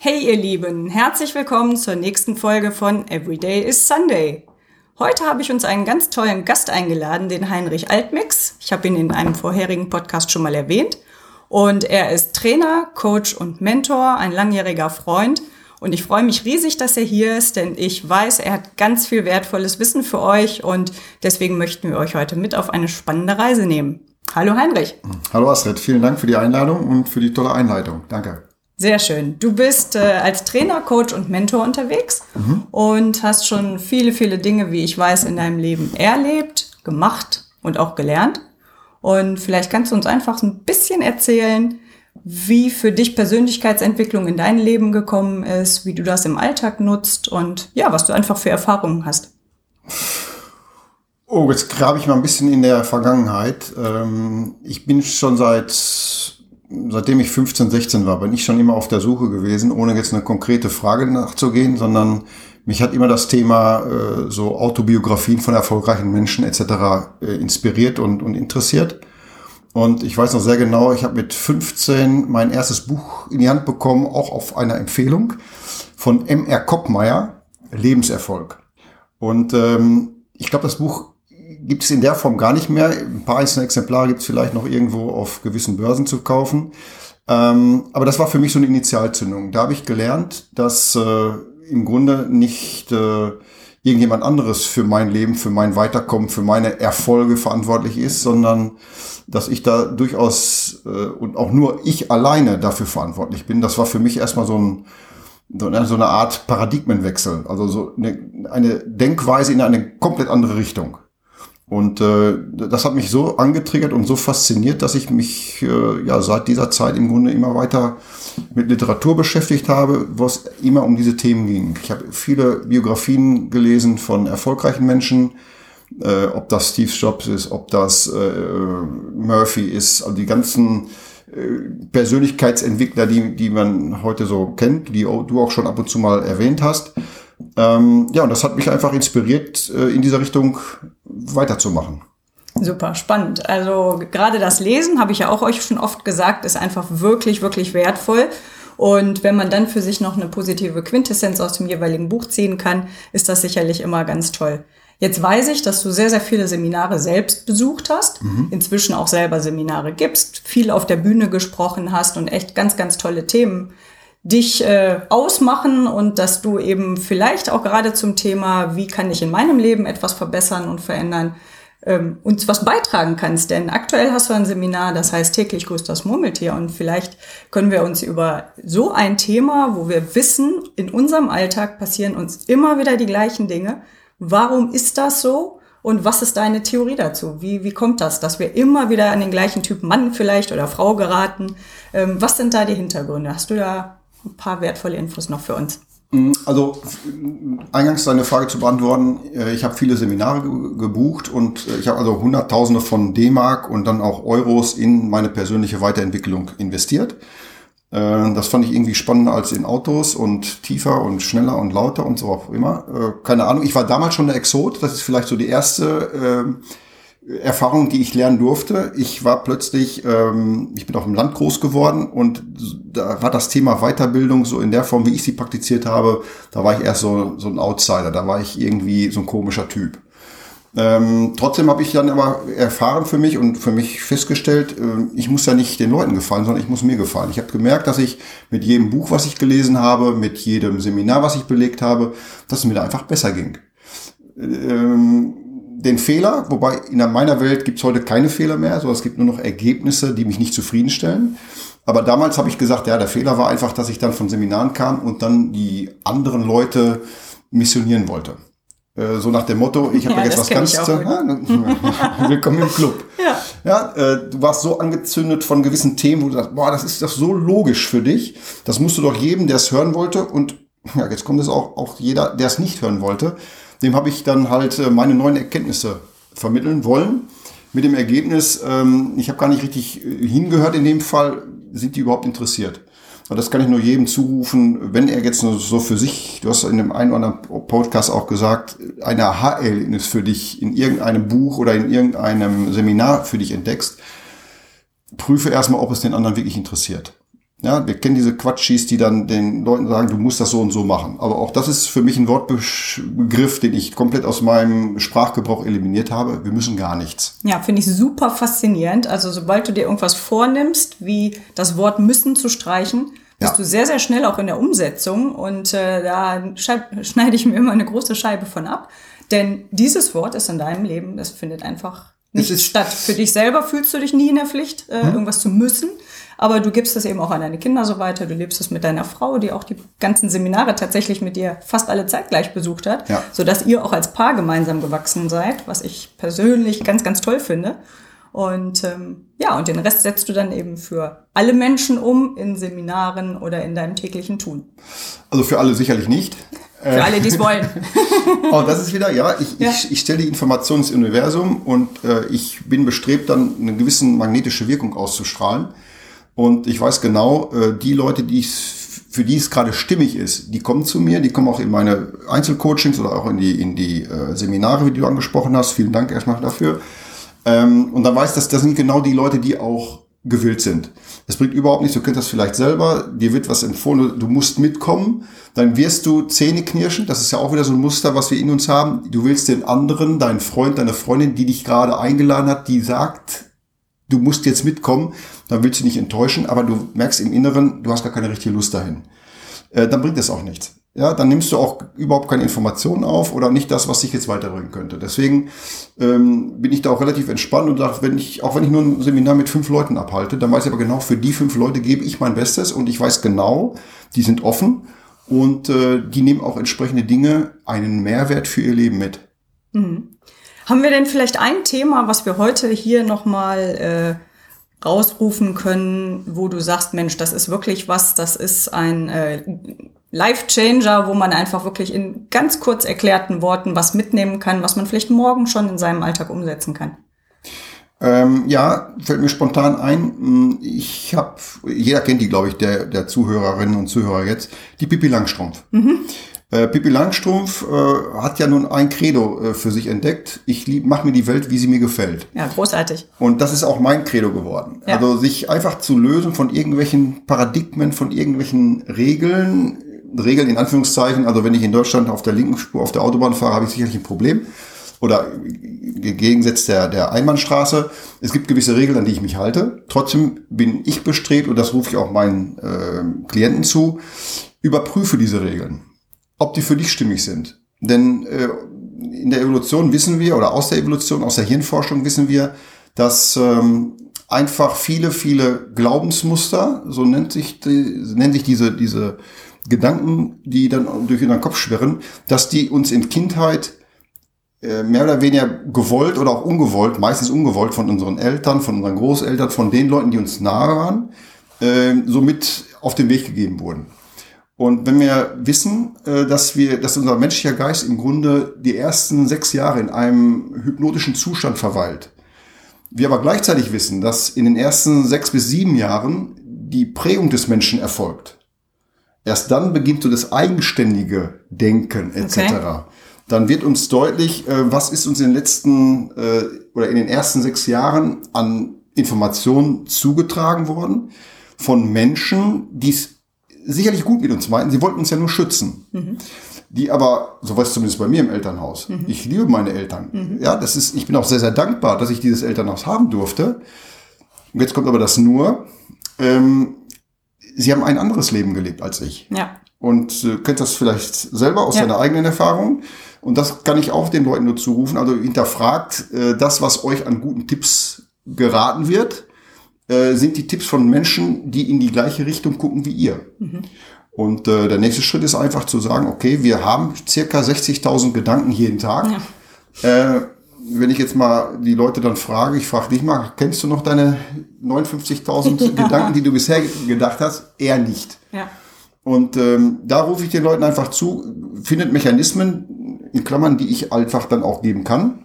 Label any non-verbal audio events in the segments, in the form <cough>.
Hey ihr Lieben, herzlich willkommen zur nächsten Folge von Everyday is Sunday. Heute habe ich uns einen ganz tollen Gast eingeladen, den Heinrich Altmix. Ich habe ihn in einem vorherigen Podcast schon mal erwähnt. Und er ist Trainer, Coach und Mentor, ein langjähriger Freund. Und ich freue mich riesig, dass er hier ist, denn ich weiß, er hat ganz viel wertvolles Wissen für euch und deswegen möchten wir euch heute mit auf eine spannende Reise nehmen. Hallo Heinrich. Hallo Astrid, vielen Dank für die Einladung und für die tolle Einleitung. Danke. Sehr schön. Du bist äh, als Trainer, Coach und Mentor unterwegs mhm. und hast schon viele, viele Dinge, wie ich weiß, in deinem Leben erlebt, gemacht und auch gelernt. Und vielleicht kannst du uns einfach ein bisschen erzählen, wie für dich Persönlichkeitsentwicklung in dein Leben gekommen ist, wie du das im Alltag nutzt und ja, was du einfach für Erfahrungen hast. Oh, jetzt grabe ich mal ein bisschen in der Vergangenheit. Ähm, ich bin schon seit seitdem ich 15, 16 war, bin ich schon immer auf der Suche gewesen, ohne jetzt eine konkrete Frage nachzugehen, sondern mich hat immer das Thema äh, so Autobiografien von erfolgreichen Menschen etc. Äh, inspiriert und, und interessiert. Und ich weiß noch sehr genau, ich habe mit 15 mein erstes Buch in die Hand bekommen, auch auf einer Empfehlung von M.R. Koppmeier, Lebenserfolg. Und ähm, ich glaube, das Buch gibt es in der Form gar nicht mehr. Ein paar einzelne Exemplare gibt es vielleicht noch irgendwo auf gewissen Börsen zu kaufen. Ähm, aber das war für mich so eine Initialzündung. Da habe ich gelernt, dass äh, im Grunde nicht äh, irgendjemand anderes für mein Leben, für mein Weiterkommen, für meine Erfolge verantwortlich ist, sondern dass ich da durchaus äh, und auch nur ich alleine dafür verantwortlich bin. Das war für mich erstmal so ein so eine Art Paradigmenwechsel, also so eine, eine Denkweise in eine komplett andere Richtung. Und äh, das hat mich so angetriggert und so fasziniert, dass ich mich äh, ja seit dieser Zeit im Grunde immer weiter mit Literatur beschäftigt habe, wo es immer um diese Themen ging. Ich habe viele Biografien gelesen von erfolgreichen Menschen, äh, ob das Steve Jobs ist, ob das äh, Murphy ist, also die ganzen äh, Persönlichkeitsentwickler, die, die man heute so kennt, die du auch schon ab und zu mal erwähnt hast. Ähm, ja, und das hat mich einfach inspiriert, äh, in dieser Richtung weiterzumachen. Super spannend. Also gerade das Lesen, habe ich ja auch euch schon oft gesagt, ist einfach wirklich, wirklich wertvoll. Und wenn man dann für sich noch eine positive Quintessenz aus dem jeweiligen Buch ziehen kann, ist das sicherlich immer ganz toll. Jetzt weiß ich, dass du sehr, sehr viele Seminare selbst besucht hast, mhm. inzwischen auch selber Seminare gibst, viel auf der Bühne gesprochen hast und echt ganz, ganz tolle Themen dich äh, ausmachen und dass du eben vielleicht auch gerade zum Thema, wie kann ich in meinem Leben etwas verbessern und verändern, ähm, uns was beitragen kannst. Denn aktuell hast du ein Seminar, das heißt täglich grüßt das Murmeltier und vielleicht können wir uns über so ein Thema, wo wir wissen, in unserem Alltag passieren uns immer wieder die gleichen Dinge. Warum ist das so? Und was ist deine Theorie dazu? Wie, wie kommt das, dass wir immer wieder an den gleichen Typ Mann vielleicht oder Frau geraten? Ähm, was sind da die Hintergründe? Hast du da ein paar wertvolle Infos noch für uns. Mm, also eingangs deine Frage zu beantworten, äh, ich habe viele Seminare gebucht und äh, ich habe also Hunderttausende von D-Mark und dann auch Euros in meine persönliche Weiterentwicklung investiert. Äh, das fand ich irgendwie spannender als in Autos und tiefer und schneller und lauter und so auch immer. Keine Ahnung, ich war damals schon der Exot, das ist vielleicht so die erste Erfahrung, die ich lernen durfte. Ich war plötzlich, ähm, ich bin auf dem Land groß geworden und da war das Thema Weiterbildung so in der Form, wie ich sie praktiziert habe, da war ich erst so, so ein Outsider, da war ich irgendwie so ein komischer Typ. Ähm, trotzdem habe ich dann aber erfahren für mich und für mich festgestellt, äh, ich muss ja nicht den Leuten gefallen, sondern ich muss mir gefallen. Ich habe gemerkt, dass ich mit jedem Buch, was ich gelesen habe, mit jedem Seminar, was ich belegt habe, dass es mir da einfach besser ging. Ähm, den Fehler, wobei in meiner Welt gibt es heute keine Fehler mehr, so es gibt nur noch Ergebnisse, die mich nicht zufriedenstellen. Aber damals habe ich gesagt, ja, der Fehler war einfach, dass ich dann von Seminaren kam und dann die anderen Leute missionieren wollte. Äh, so nach dem Motto, ich habe <laughs> Ja, jetzt was ganz... Ja, <laughs> willkommen im Club. <laughs> Ja. Ja, äh, du warst so angezündet von gewissen Themen, wo du sagst, boah, das ist doch so logisch für dich. Das musst du doch jedem, der es hören wollte und ja, jetzt kommt es auch, auch jeder, der es nicht hören wollte, dem habe ich dann halt äh, meine neuen Erkenntnisse vermitteln wollen. Mit dem Ergebnis, ähm, ich habe gar nicht richtig äh, hingehört in dem Fall, sind die überhaupt interessiert. Und das kann ich nur jedem zurufen, wenn er jetzt nur so für sich, du hast in dem einen oder anderen Podcast auch gesagt, eine Aha-Erlebnis für dich in irgendeinem Buch oder in irgendeinem Seminar für dich entdeckst, prüfe erstmal, ob es den anderen wirklich interessiert. Ja, wir kennen diese Quatschis, die dann den Leuten sagen, du musst das so und so machen. Aber auch das ist für mich ein Wortbegriff, den ich komplett aus meinem Sprachgebrauch eliminiert habe. Wir müssen gar nichts. Ja, finde ich super faszinierend. Also sobald du dir irgendwas vornimmst, wie das Wort müssen zu streichen, bist Ja. du sehr, sehr schnell auch in der Umsetzung. Und äh, da schneide ich mir immer eine große Scheibe von ab. Denn dieses Wort ist in deinem Leben, das findet einfach nicht statt. Für dich selber fühlst du dich nie in der Pflicht, äh, irgendwas zu müssen. Aber du gibst es eben auch an deine Kinder so weiter. Du lebst es mit deiner Frau, die auch die ganzen Seminare tatsächlich mit dir fast alle zeitgleich besucht hat, Ja. sodass ihr auch als Paar gemeinsam gewachsen seid, was ich persönlich ganz, ganz toll finde. Und ähm, ja, und den Rest setzt du dann eben für alle Menschen um in Seminaren oder in deinem täglichen Tun. Also für alle sicherlich nicht. Für alle, die es wollen. <laughs> Oh, das ist wieder, ja, ich, Ja. ich, ich stelle die Information ins Universum und äh, ich bin bestrebt, dann eine gewisse magnetische Wirkung auszustrahlen. Und ich weiß genau, äh, die Leute, die es, für die es gerade stimmig ist, die kommen zu mir, die kommen auch in meine Einzelcoachings oder auch in die, in die äh, Seminare, wie du angesprochen hast. Vielen Dank erstmal dafür. Ähm, und dann weiß das, das sind genau die Leute, die auch gewillt sind. Es bringt überhaupt nichts, du kennst das vielleicht selber, dir wird was empfohlen, du musst mitkommen, dann wirst du Zähne knirschen, das ist ja auch wieder so ein Muster, was wir in uns haben. Du willst den anderen, deinen Freund, deine Freundin, die dich gerade eingeladen hat, die sagt, du musst jetzt mitkommen, dann willst du nicht enttäuschen, aber du merkst im Inneren, du hast gar keine richtige Lust dahin. Äh, dann bringt das auch nichts. Ja, dann nimmst du auch überhaupt keine Informationen auf oder nicht das, was dich jetzt weiterbringen könnte. Deswegen ähm, bin ich da auch relativ entspannt und sage, wenn ich, auch wenn ich nur ein Seminar mit fünf Leuten abhalte, dann weiß ich aber genau, für die fünf Leute gebe ich mein Bestes und ich weiß genau, die sind offen und äh, die nehmen auch entsprechende Dinge einen Mehrwert für ihr Leben mit. Haben wir denn vielleicht ein Thema, was wir heute hier nochmal äh, rausrufen können, wo du sagst, Mensch, das ist wirklich was, das ist ein äh, Life-Changer, wo man einfach wirklich in ganz kurz erklärten Worten was mitnehmen kann, was man vielleicht morgen schon in seinem Alltag umsetzen kann? Ähm, ja, fällt mir spontan ein. Hm, Ich habe, jeder kennt die, glaube ich, der, der Zuhörerinnen und Zuhörer jetzt, die Pippi Langstrumpf. Äh, Pippi Langstrumpf äh, hat ja nun ein Credo äh, für sich entdeckt. Ich lieb, mach mir die Welt, wie sie mir gefällt. Ja, großartig. Und das ist auch mein Credo geworden. Ja. Also sich einfach zu lösen von irgendwelchen Paradigmen, von irgendwelchen Regeln, Regeln in Anführungszeichen. Also wenn ich in Deutschland auf der linken Spur auf der Autobahn fahre, habe ich sicherlich ein Problem. Oder gegensatz der, der Einbahnstraße. Es gibt gewisse Regeln, an die ich mich halte. Trotzdem bin ich bestrebt, und das rufe ich auch meinen äh, Klienten zu, überprüfe diese Regeln, ob die für dich stimmig sind. Denn äh, in der Evolution wissen wir, oder aus der Evolution, aus der Hirnforschung wissen wir, dass ähm, einfach viele, viele Glaubensmuster, so nennt sich, die, nennen sich diese, diese Gedanken, die dann durch unseren Kopf schwirren, dass die uns in Kindheit äh, mehr oder weniger gewollt oder auch ungewollt, meistens ungewollt von unseren Eltern, von unseren Großeltern, von den Leuten, die uns nahe waren, äh, somit auf den Weg gegeben wurden. Und wenn wir wissen, äh, dass wir, dass unser menschlicher Geist im Grunde die ersten sechs Jahre in einem hypnotischen Zustand verweilt, wir aber gleichzeitig wissen, dass in den ersten sechs bis sieben Jahren die Prägung des Menschen erfolgt. Erst dann beginnt so das eigenständige Denken etc. Okay. Dann wird uns deutlich, äh, was ist uns in den letzten äh, oder in den ersten sechs Jahren an Informationen zugetragen worden von Menschen, die es sicherlich gut mit uns meinten. Sie wollten uns ja nur schützen. Die aber, so war es zumindest bei mir im Elternhaus. Ich liebe meine Eltern. Ja, das ist, ich bin auch sehr, sehr dankbar, dass ich dieses Elternhaus haben durfte. Und jetzt kommt aber das nur. Ähm, sie haben ein anderes Leben gelebt als ich. Ja. Und äh, kennt das vielleicht selber aus Ja. seiner eigenen Erfahrung. Und das kann ich auch den Leuten nur zurufen. Also hinterfragt äh, das, was euch an guten Tipps geraten wird, äh, sind die Tipps von Menschen, die in die gleiche Richtung gucken wie ihr. Und äh, der nächste Schritt ist einfach zu sagen, okay, wir haben circa 60.000 Gedanken jeden Tag. Ja. Äh, wenn ich jetzt mal die Leute dann frage, ich frage dich mal, kennst du noch deine 59.000 <laughs> ja. Gedanken, die du bisher gedacht hast? Eher nicht. Ja. Und ähm, da rufe ich den Leuten einfach zu, findet Mechanismen, in Klammern, die ich einfach dann auch geben kann,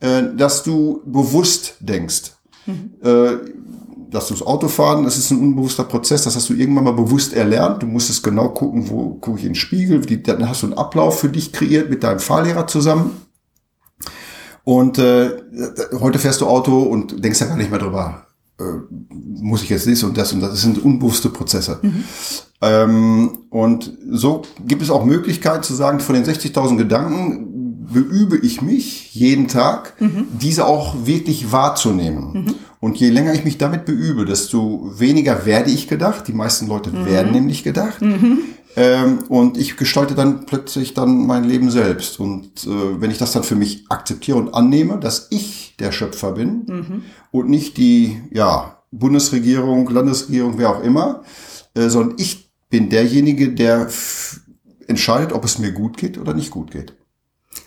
äh, dass du bewusst denkst. Mhm. Äh, dass du das Autofahren, das ist ein unbewusster Prozess, das hast du irgendwann mal bewusst erlernt. Du musstest genau gucken, wo gucke ich in den Spiegel, dann hast du einen Ablauf für dich kreiert mit deinem Fahrlehrer zusammen. Und äh, heute fährst du Auto und denkst ja gar nicht mehr drüber, äh, muss ich jetzt dies und das und das. Das sind unbewusste Prozesse. Mhm. Ähm, und so gibt es auch Möglichkeiten zu sagen, von den 60.000 Gedanken beübe ich mich jeden Tag, mhm. diese auch wirklich wahrzunehmen. Mhm. Und je länger ich mich damit beübe, desto weniger werde ich gedacht. Die meisten Leute mhm. werden nämlich gedacht. Mhm. Ähm, und ich gestalte dann plötzlich dann mein Leben selbst. Und äh, wenn ich das dann für mich akzeptiere und annehme, dass ich der Schöpfer bin mhm. und nicht die ja, Bundesregierung, Landesregierung, wer auch immer, äh, sondern ich bin derjenige, der entscheidet, ob es mir gut geht oder nicht gut geht.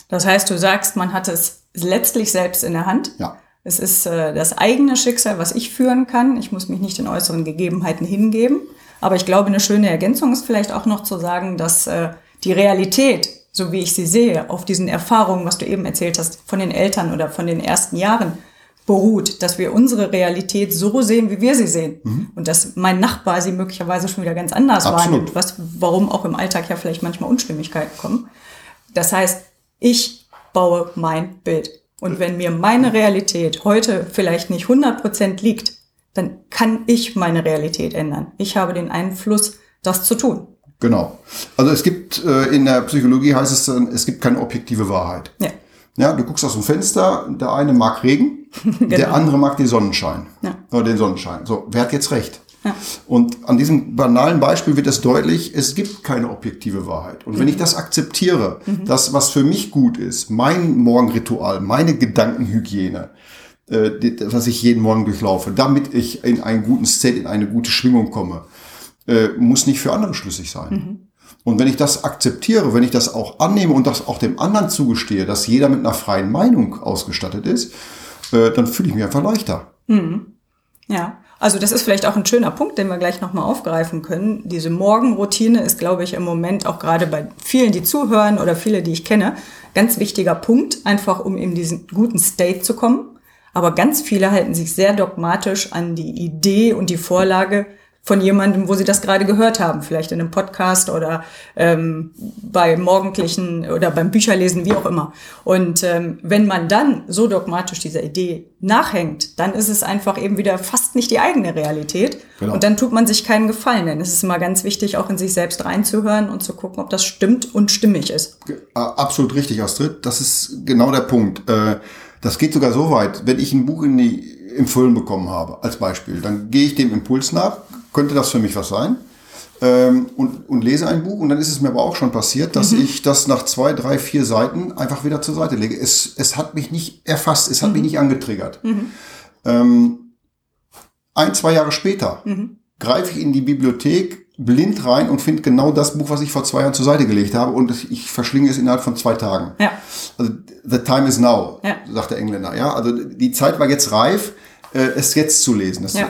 Das heißt, du sagst, man hat es letztlich selbst in der Hand. Ja. Es ist äh, das eigene Schicksal, was ich führen kann. Ich muss mich nicht den äußeren Gegebenheiten hingeben. Aber ich glaube, eine schöne Ergänzung ist vielleicht auch noch zu sagen, dass äh, die Realität, so wie ich sie sehe, auf diesen Erfahrungen, was du eben erzählt hast, von den Eltern oder von den ersten Jahren beruht, dass wir unsere Realität so sehen, wie wir sie sehen. Mhm. Und dass mein Nachbar sie möglicherweise schon wieder ganz anders wahrnimmt, was, warum auch im Alltag ja vielleicht manchmal Unstimmigkeiten kommen. Das heißt, ich baue mein Bild. Und wenn mir meine Realität heute vielleicht nicht 100% liegt, dann kann ich meine Realität ändern. Ich habe den Einfluss, das zu tun. Genau. Also es gibt äh, in der Psychologie heißt es dann, es gibt keine objektive Wahrheit. Ja. Ja, du guckst aus dem Fenster, der eine mag Regen, <laughs> genau. der andere mag den Sonnenschein. Ja. Oder den Sonnenschein. So, wer hat jetzt recht? Und an diesem banalen Beispiel wird es deutlich, es gibt keine objektive Wahrheit. Und wenn ich das akzeptiere, mhm. das, was für mich gut ist, mein Morgenritual, meine Gedankenhygiene, äh, was ich jeden Morgen durchlaufe, damit ich in einen guten State, in eine gute Schwingung komme, äh, muss nicht für andere schlüssig sein. Mhm. Und wenn ich das akzeptiere, wenn ich das auch annehme und das auch dem anderen zugestehe, dass jeder mit einer freien Meinung ausgestattet ist, äh, dann fühle ich mich einfach leichter. Mhm. Ja. Also das ist vielleicht auch ein schöner Punkt, den wir gleich nochmal aufgreifen können. Diese Morgenroutine ist, glaube ich, im Moment auch gerade bei vielen, die zuhören oder viele, die ich kenne, ganz wichtiger Punkt, einfach um in diesen guten State zu kommen. Aber ganz viele halten sich sehr dogmatisch an die Idee und die Vorlage, von jemandem, wo sie das gerade gehört haben, vielleicht in einem Podcast oder ähm, bei morgendlichen oder beim Bücherlesen, wie auch immer. Und ähm, wenn man dann so dogmatisch dieser Idee nachhängt, dann ist es einfach eben wieder fast nicht die eigene Realität. Genau. Und dann tut man sich keinen Gefallen. Denn es ist immer ganz wichtig, auch in sich selbst reinzuhören und zu gucken, ob das stimmt und stimmig ist. Absolut richtig, Astrid. Das ist genau der Punkt. Äh, das geht sogar so weit, wenn ich ein Buch in die empfohlen bekommen habe, als Beispiel, dann gehe ich dem Impuls nach, könnte das für mich was sein? Ähm, und, und lese ein Buch und dann ist es mir aber auch schon passiert, dass mhm. ich das nach zwei, drei, vier Seiten einfach wieder zur Seite lege. Es, es hat mich nicht erfasst, es hat mhm. mich nicht angetriggert. Mhm. Ähm, ein, zwei Jahre später mhm. greife ich in die Bibliothek blind rein und finde genau das Buch, was ich vor zwei Jahren zur Seite gelegt habe und ich verschlinge es innerhalb von zwei Tagen. Ja. Also the time is now, ja. sagt der Engländer. Ja, also die Zeit war jetzt reif, äh, es jetzt zu lesen. Das, ja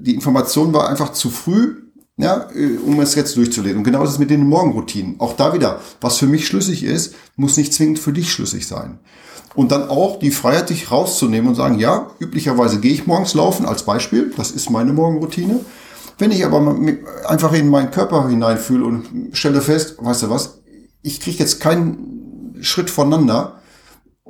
die Information war einfach zu früh, ja, äh, um es jetzt durchzulesen. Und genau das ist mit den Morgenroutinen. Auch da wieder, was für mich schlüssig ist, muss nicht zwingend für dich schlüssig sein. Und dann auch die Freiheit, dich rauszunehmen und sagen, ja, üblicherweise gehe ich morgens laufen als Beispiel, das ist meine Morgenroutine. Wenn ich aber einfach in meinen Körper hineinfühle und stelle fest, weißt du was, ich kriege jetzt keinen Schritt voneinander,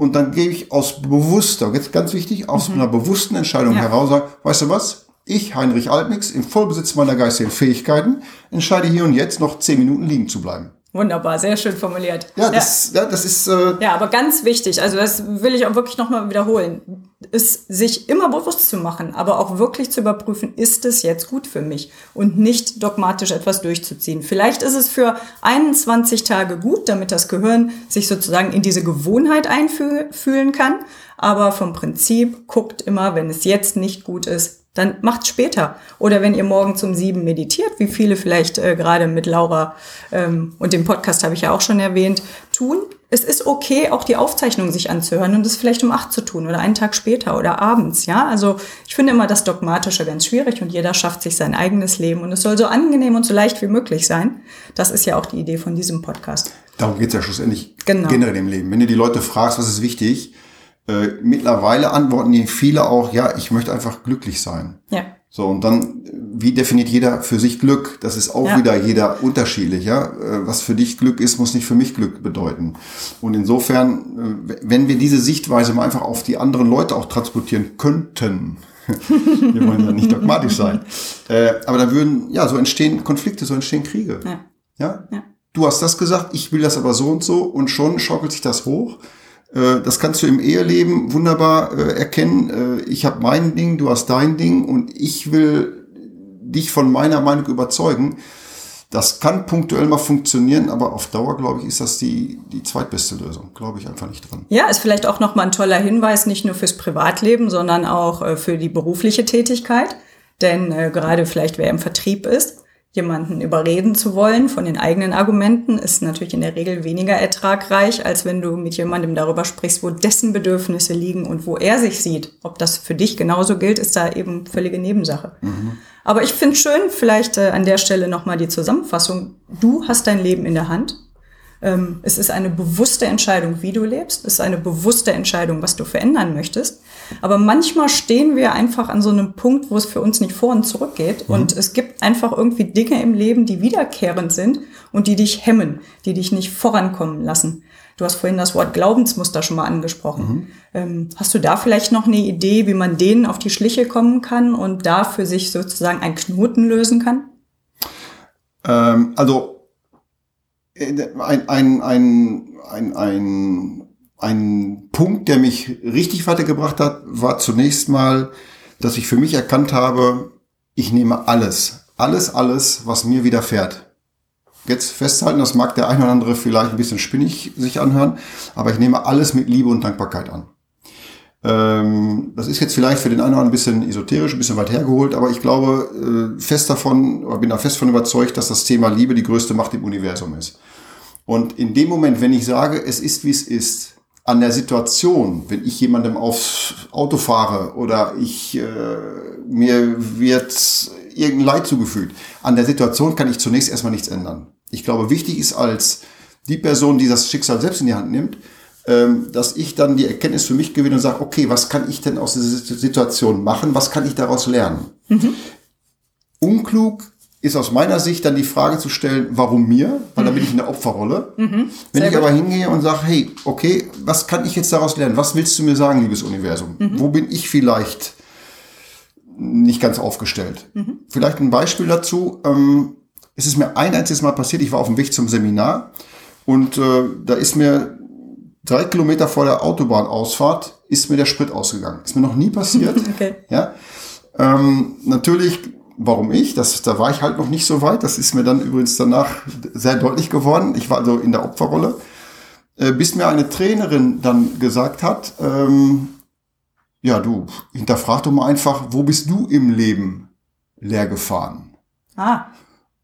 und dann gehe ich aus bewusster, jetzt ganz wichtig, aus mhm. einer bewussten Entscheidung ja. heraus, sage, weißt du was, ich, Heinrich Altnix, im Vollbesitz meiner geistigen Fähigkeiten, entscheide hier und jetzt noch zehn Minuten liegen zu bleiben. Wunderbar, sehr schön formuliert. Ja, das, ja. ja das ist. Äh ja, aber ganz wichtig, also das will ich auch wirklich nochmal wiederholen, ist sich immer bewusst zu machen, aber auch wirklich zu überprüfen, ist es jetzt gut für mich und nicht dogmatisch etwas durchzuziehen. Vielleicht ist es für 21 Tage gut, damit das Gehirn sich sozusagen in diese Gewohnheit einfühlen kann, aber vom Prinzip guckt immer, wenn es jetzt nicht gut ist, dann macht's später. Oder wenn ihr morgens um sieben meditiert, wie viele vielleicht äh, gerade mit Laura ähm, und dem Podcast habe ich ja auch schon erwähnt, tun. Es ist okay, auch die Aufzeichnung sich anzuhören und das vielleicht um acht zu tun oder einen Tag später oder abends, ja. Also ich finde immer das Dogmatische ganz schwierig und jeder schafft sich sein eigenes Leben und es soll so angenehm und so leicht wie möglich sein. Das ist ja auch die Idee von diesem Podcast. Darum geht's ja schlussendlich genau. generell im Leben. Wenn du die Leute fragst, was ist wichtig, äh, mittlerweile antworten die viele auch, ja, ich möchte einfach glücklich sein. Ja. So, und dann, wie definiert jeder für sich Glück? Das ist auch ja. wieder jeder unterschiedlich, ja. Äh, was für dich Glück ist, muss nicht für mich Glück bedeuten. Und insofern, äh, wenn wir diese Sichtweise mal einfach auf die anderen Leute auch transportieren könnten, <laughs> wir wollen ja nicht dogmatisch sein, aber da würden, ja, so entstehen Konflikte, so entstehen Kriege. Ja. ja? ja. Du hast das gesagt, ich will das aber so und so und schon schaukelt sich das hoch. Äh, das kannst du im Eheleben wunderbar äh, erkennen. Äh, ich habe mein Ding, du hast dein Ding und ich will dich von meiner Meinung überzeugen. Das kann punktuell mal funktionieren, aber auf Dauer, glaube ich, ist das die, die zweitbeste Lösung. Glaube ich einfach nicht dran. Ja, ist vielleicht auch nochmal ein toller Hinweis, nicht nur fürs Privatleben, sondern auch für die berufliche Tätigkeit. Denn äh, gerade vielleicht wer im Vertrieb ist, jemanden überreden zu wollen von den eigenen Argumenten, ist natürlich in der Regel weniger ertragreich, als wenn du mit jemandem darüber sprichst, wo dessen Bedürfnisse liegen und wo er sich sieht. Ob das für dich genauso gilt, ist da eben völlige Nebensache. Mhm. Aber ich finde schön, vielleicht äh, an der Stelle nochmal die Zusammenfassung. Du hast dein Leben in der Hand. Ähm, es ist eine bewusste Entscheidung, wie du lebst. Es ist eine bewusste Entscheidung, was du verändern möchtest. Aber manchmal stehen wir einfach an so einem Punkt, wo es für uns nicht vor und zurück geht. Mhm. Und es gibt einfach irgendwie Dinge im Leben, die wiederkehrend sind und die dich hemmen, die dich nicht vorankommen lassen. Du hast vorhin das Wort Glaubensmuster schon mal angesprochen. Mhm. Ähm, hast du da vielleicht noch eine Idee, wie man denen auf die Schliche kommen kann und da für sich sozusagen einen Knoten lösen kann? Ähm, also äh, ein, ein, ein, ein, ein ein Punkt, der mich richtig weitergebracht hat, war zunächst mal, dass ich für mich erkannt habe, ich nehme alles, alles, alles, was mir widerfährt. Jetzt festhalten, das mag der eine oder andere vielleicht ein bisschen spinnig sich anhören, aber ich nehme alles mit Liebe und Dankbarkeit an. Ähm, das ist jetzt vielleicht für den einen oder anderen ein bisschen esoterisch, ein bisschen weit hergeholt, aber ich glaube äh, fest davon, oder bin da fest von überzeugt, dass das Thema Liebe die größte Macht im Universum ist. Und in dem Moment, wenn ich sage, es ist wie es ist, an der Situation, wenn ich jemandem aufs Auto fahre oder ich äh, mir wird irgendein Leid zugefügt, an der Situation kann ich zunächst erstmal nichts ändern. Ich glaube, wichtig ist als die Person, die das Schicksal selbst in die Hand nimmt, ähm, dass ich dann die Erkenntnis für mich gewinne und sage, okay, was kann ich denn aus dieser Situation machen? Was kann ich daraus lernen? Mhm. Unklug ist aus meiner Sicht dann die Frage zu stellen, warum mir? Weil mhm. da bin ich in der Opferrolle. Mhm. Wenn ich gut. aber hingehe und sage, hey, okay, was kann ich jetzt daraus lernen? Was willst du mir sagen, liebes Universum? Mhm. Wo bin ich vielleicht nicht ganz aufgestellt? Mhm. Vielleicht ein Beispiel dazu. Ähm, es ist mir ein einziges Mal passiert, ich war auf dem Weg zum Seminar und äh, da ist mir drei Kilometer vor der Autobahnausfahrt ist mir der Sprit ausgegangen. Ist mir noch nie passiert. <laughs> okay. Ja. Ähm, natürlich Warum ich? Das, da war ich halt noch nicht so weit. Das ist mir dann übrigens danach sehr deutlich geworden. Ich war also in der Opferrolle. Äh, bis mir eine Trainerin dann gesagt hat, ähm, ja du, hinterfrag doch mal einfach, wo bist du im Leben leer gefahren? Ah.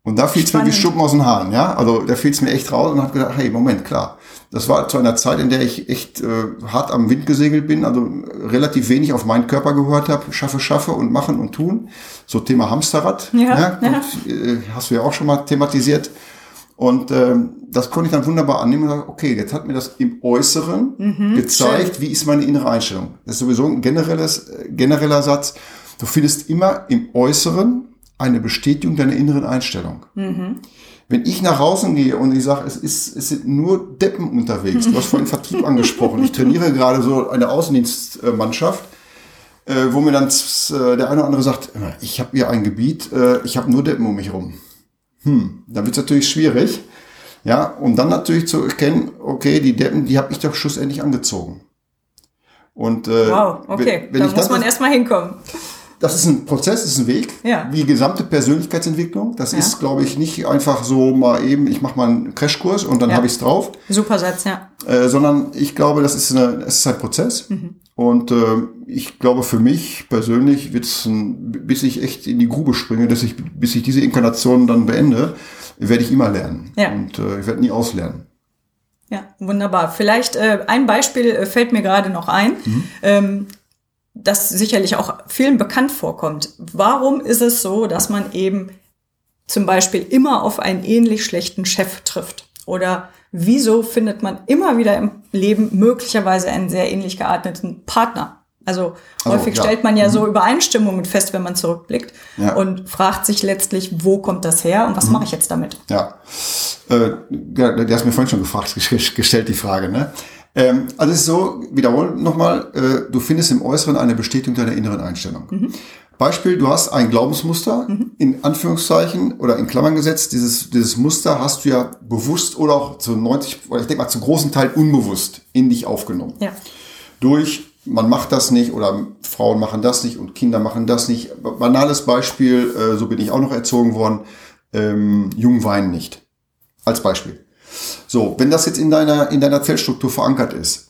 Und da fiel es mir wie Schuppen aus den Haaren, ja. Also da fiel es mir echt raus und habe gedacht, hey, Moment, klar. Das war zu einer Zeit, in der ich echt äh, hart am Wind gesegelt bin, also relativ wenig auf meinen Körper gehört habe, schaffe, schaffe und machen und tun. So Thema Hamsterrad, ja, ja, ja. Und, äh, hast du ja auch schon mal thematisiert. Und ähm, das konnte ich dann wunderbar annehmen und sagen, okay, jetzt hat mir das im Äußeren mhm, gezeigt, schön. wie ist meine innere Einstellung. Das ist sowieso ein generelles, äh, genereller Satz. Du findest immer im Äußeren eine Bestätigung deiner inneren Einstellung. Mhm. Wenn ich nach außen gehe und ich sage, es, ist, es sind nur Deppen unterwegs, du hast vorhin Vertrieb <laughs> angesprochen, ich trainiere gerade so eine Außendienstmannschaft, äh, wo mir dann äh, der eine oder andere sagt, ich habe hier ein Gebiet, äh, ich habe nur Deppen um mich rum. Hm, da wird es natürlich schwierig. Ja, um dann natürlich zu erkennen, okay, die Deppen, die habe ich doch schlussendlich angezogen. Und äh, wow, okay, wenn, wenn da muss man erstmal hinkommen. Das ist ein Prozess, das ist ein Weg, ja. wie gesamte Persönlichkeitsentwicklung. Das ja. ist, glaube ich, nicht einfach so mal eben, ich mache mal einen Crashkurs und dann ja. habe ich es drauf. Super Satz, ja. Äh, sondern ich glaube, das ist, eine, das ist ein Prozess. Mhm. Und äh, ich glaube, für mich persönlich wird es, bis ich echt in die Grube springe, dass ich, bis ich diese Inkarnation dann beende, werde ich immer lernen. Ja. Und äh, ich werde nie auslernen. Ja, wunderbar. Vielleicht äh, ein Beispiel äh, fällt mir gerade noch ein, mhm. ähm, das sicherlich auch vielen bekannt vorkommt. Warum ist es so, dass man eben zum Beispiel immer auf einen ähnlich schlechten Chef trifft? Oder wieso findet man immer wieder im Leben möglicherweise einen sehr ähnlich gearteten Partner? Also, also häufig ja. stellt man ja mhm. so Übereinstimmungen fest, wenn man zurückblickt ja. und fragt sich letztlich, wo kommt das her und was mhm. mache ich jetzt damit? Ja, äh, ja, der hast mir vorhin schon gefragt, <laughs> gestellt die Frage. Ne? Ähm, also es ist so, wiederholen nochmal, äh, du findest im Äußeren eine Bestätigung deiner inneren Einstellung. Mhm. Beispiel, du hast ein Glaubensmuster, mhm. in Anführungszeichen oder in Klammern gesetzt, dieses, dieses Muster hast du ja bewusst oder auch zu 90, oder ich denke mal zu großen Teil unbewusst in dich aufgenommen. Ja. Durch, man macht das nicht oder Frauen machen das nicht und Kinder machen das nicht. Banales Beispiel, äh, so bin ich auch noch erzogen worden, ähm, Jung weinen nicht. Als Beispiel. So, wenn das jetzt in deiner, in deiner Zellstruktur verankert ist,